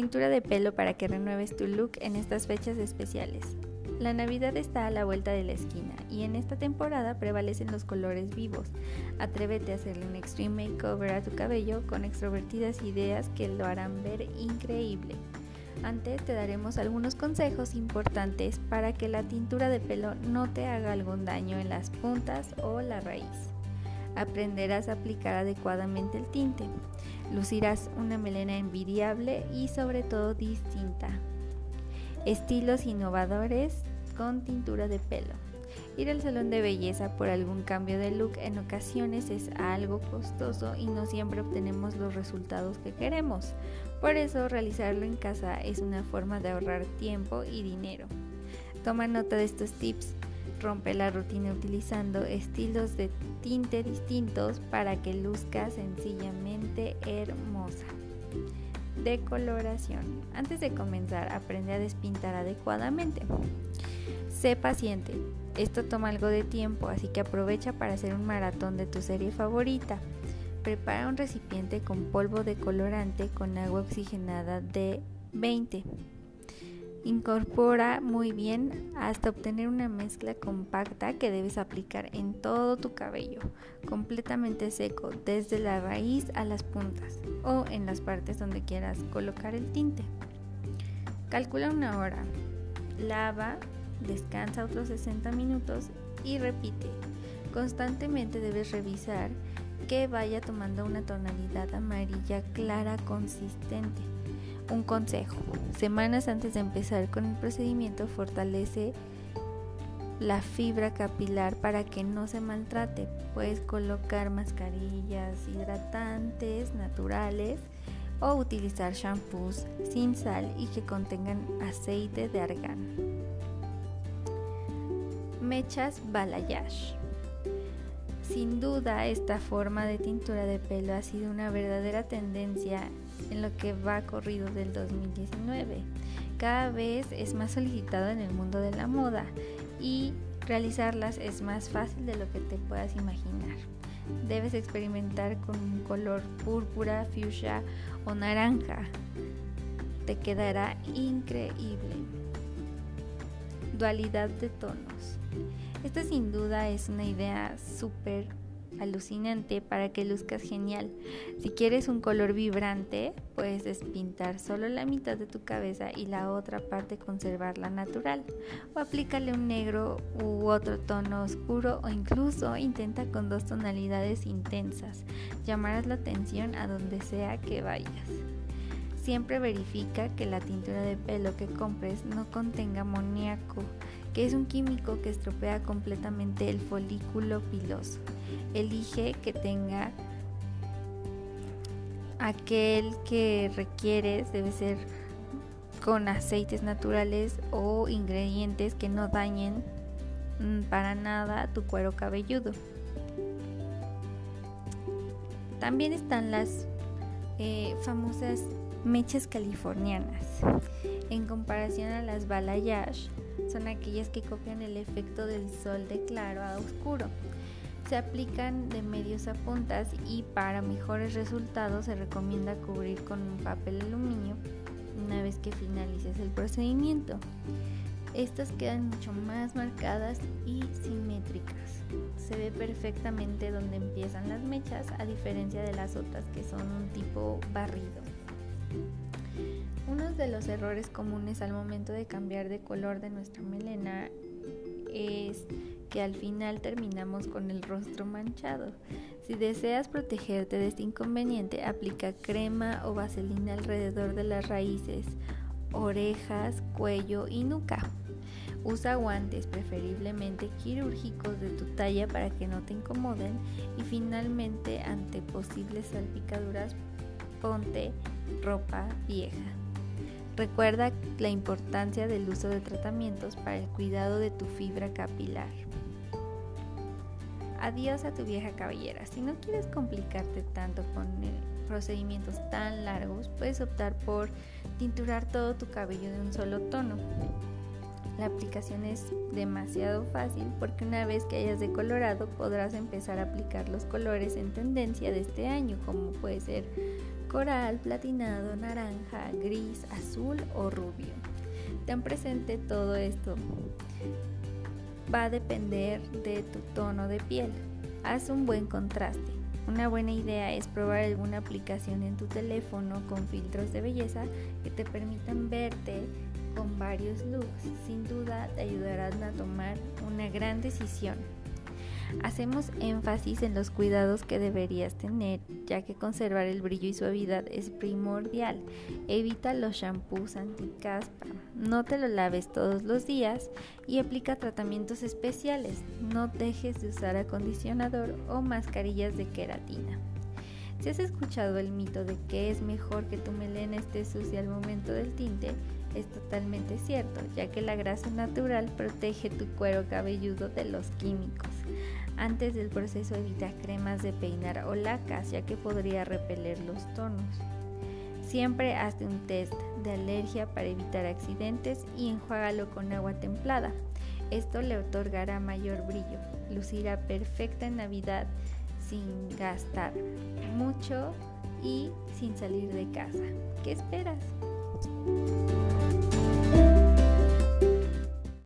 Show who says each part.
Speaker 1: Tintura de pelo para que renueves tu look en estas fechas especiales. La Navidad está a la vuelta de la esquina y en esta temporada prevalecen los colores vivos. Atrévete a hacerle un extreme makeover a tu cabello con extrovertidas ideas que lo harán ver increíble. Antes te daremos algunos consejos importantes para que la tintura de pelo no te haga algún daño en las puntas o la raíz. Aprenderás a aplicar adecuadamente el tinte. Lucirás una melena envidiable y sobre todo distinta. Estilos innovadores con tintura de pelo. Ir al salón de belleza por algún cambio de look en ocasiones es algo costoso y no siempre obtenemos los resultados que queremos. Por eso realizarlo en casa es una forma de ahorrar tiempo y dinero. Toma nota de estos tips. Rompe la rutina utilizando estilos de tinte distintos para que luzca sencillamente hermosa. Decoloración. Antes de comenzar, aprende a despintar adecuadamente. Sé paciente. Esto toma algo de tiempo, así que aprovecha para hacer un maratón de tu serie favorita. Prepara un recipiente con polvo de colorante con agua oxigenada de 20 Incorpora muy bien hasta obtener una mezcla compacta que debes aplicar en todo tu cabello, completamente seco, desde la raíz a las puntas o en las partes donde quieras colocar el tinte. Calcula una hora, lava, descansa otros 60 minutos y repite. Constantemente debes revisar que vaya tomando una tonalidad amarilla clara consistente un consejo. Semanas antes de empezar con el procedimiento fortalece la fibra capilar para que no se maltrate. Puedes colocar mascarillas hidratantes naturales o utilizar shampoos sin sal y que contengan aceite de argán. Mechas balayage. Sin duda, esta forma de tintura de pelo ha sido una verdadera tendencia en lo que va corrido del 2019. Cada vez es más solicitado en el mundo de la moda y realizarlas es más fácil de lo que te puedas imaginar. Debes experimentar con un color púrpura, fuchsia o naranja. Te quedará increíble. Dualidad de tonos. Esta sin duda es una idea súper alucinante para que luzcas genial. Si quieres un color vibrante, puedes despintar solo la mitad de tu cabeza y la otra parte conservarla natural. O aplícale un negro u otro tono oscuro o incluso intenta con dos tonalidades intensas. Llamarás la atención a donde sea que vayas. Siempre verifica que la tintura de pelo que compres no contenga amoníaco que es un químico que estropea completamente el folículo piloso. Elige que tenga aquel que requieres, debe ser con aceites naturales o ingredientes que no dañen mm, para nada tu cuero cabelludo. También están las eh, famosas mechas californianas. En comparación a las balayage, son aquellas que copian el efecto del sol de claro a oscuro. Se aplican de medios a puntas y para mejores resultados se recomienda cubrir con un papel aluminio una vez que finalices el procedimiento. Estas quedan mucho más marcadas y simétricas. Se ve perfectamente donde empiezan las mechas a diferencia de las otras que son un tipo barrido. Uno de los errores comunes al momento de cambiar de color de nuestra melena es que al final terminamos con el rostro manchado. Si deseas protegerte de este inconveniente, aplica crema o vaselina alrededor de las raíces, orejas, cuello y nuca. Usa guantes preferiblemente quirúrgicos de tu talla para que no te incomoden y finalmente ante posibles salpicaduras ponte ropa vieja. Recuerda la importancia del uso de tratamientos para el cuidado de tu fibra capilar. Adiós a tu vieja cabellera. Si no quieres complicarte tanto con procedimientos tan largos, puedes optar por tinturar todo tu cabello de un solo tono. La aplicación es demasiado fácil porque una vez que hayas decolorado podrás empezar a aplicar los colores en tendencia de este año, como puede ser coral, platinado, naranja, gris, azul o rubio. Ten presente todo esto. Va a depender de tu tono de piel. Haz un buen contraste. Una buena idea es probar alguna aplicación en tu teléfono con filtros de belleza que te permitan verte con varios looks. Sin duda te ayudarán a tomar una gran decisión. Hacemos énfasis en los cuidados que deberías tener, ya que conservar el brillo y suavidad es primordial. Evita los shampoos anticaspa, no te lo laves todos los días y aplica tratamientos especiales. No dejes de usar acondicionador o mascarillas de queratina. Si has escuchado el mito de que es mejor que tu melena esté sucia al momento del tinte, es totalmente cierto, ya que la grasa natural protege tu cuero cabelludo de los químicos. Antes del proceso evita cremas de peinar o lacas, ya que podría repeler los tonos. Siempre hazte un test de alergia para evitar accidentes y enjuágalo con agua templada. Esto le otorgará mayor brillo. Lucirá perfecta en Navidad sin gastar mucho y sin salir de casa. ¿Qué esperas?